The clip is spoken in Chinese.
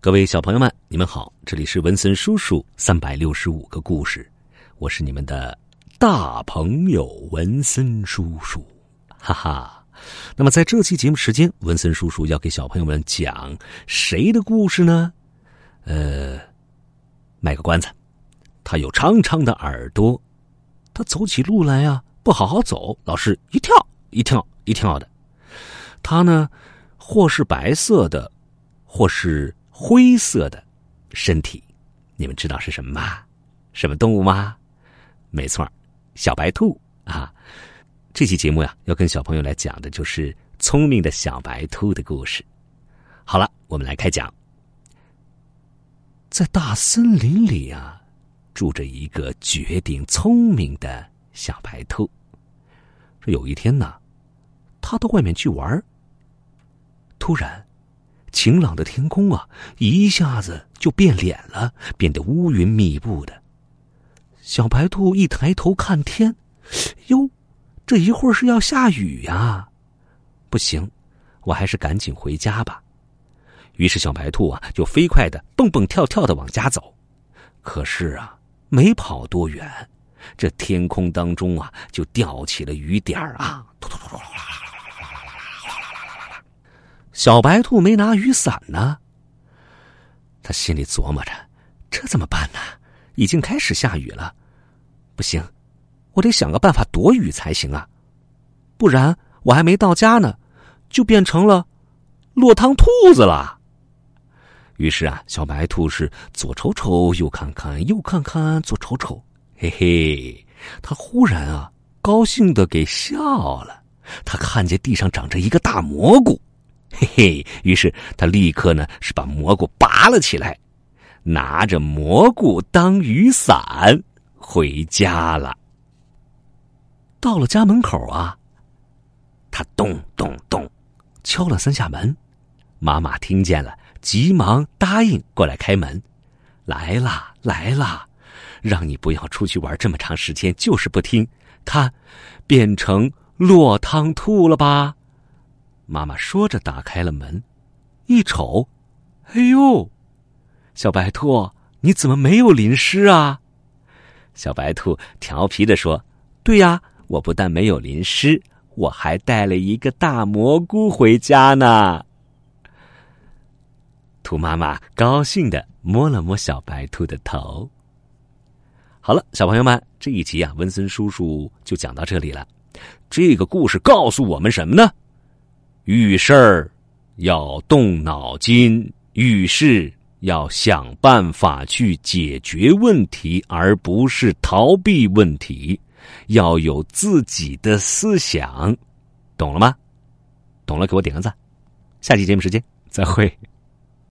各位小朋友们，你们好！这里是文森叔叔三百六十五个故事，我是你们的大朋友文森叔叔，哈哈。那么在这期节目时间，文森叔叔要给小朋友们讲谁的故事呢？呃，卖个关子，他有长长的耳朵，他走起路来呀不好好走，老是一跳一跳一跳的。他呢，或是白色的，或是灰色的身体，你们知道是什么吗？什么动物吗？没错，小白兔啊！这期节目呀，要跟小朋友来讲的就是聪明的小白兔的故事。好了，我们来开讲。在大森林里啊，住着一个绝顶聪明的小白兔。这有一天呢，他到外面去玩。突然，晴朗的天空啊，一下子就变脸了，变得乌云密布的。小白兔一抬头看天，哟，这一会儿是要下雨呀！不行，我还是赶紧回家吧。于是小白兔啊，就飞快的蹦蹦跳跳的往家走。可是啊，没跑多远，这天空当中啊，就掉起了雨点儿啊，突突突突啦啦啦！小白兔没拿雨伞呢，他心里琢磨着：这怎么办呢？已经开始下雨了，不行，我得想个办法躲雨才行啊！不然我还没到家呢，就变成了落汤兔子了。于是啊，小白兔是左瞅瞅，右看看，右看看，左瞅瞅，嘿嘿，他忽然啊，高兴的给笑了。他看见地上长着一个大蘑菇，嘿嘿，于是他立刻呢是把蘑菇拔了起来，拿着蘑菇当雨伞回家了。到了家门口啊，他咚咚咚敲了三下门，妈妈听见了。急忙答应过来开门，来啦来啦，让你不要出去玩这么长时间，就是不听。看，变成落汤兔了吧？妈妈说着打开了门，一瞅，哎呦，小白兔，你怎么没有淋湿啊？小白兔调皮的说：“对呀，我不但没有淋湿，我还带了一个大蘑菇回家呢。”兔妈妈高兴的摸了摸小白兔的头。好了，小朋友们，这一集啊，文森叔叔就讲到这里了。这个故事告诉我们什么呢？遇事儿要动脑筋，遇事要想办法去解决问题，而不是逃避问题。要有自己的思想，懂了吗？懂了，给我点个赞。下期节目时间再会。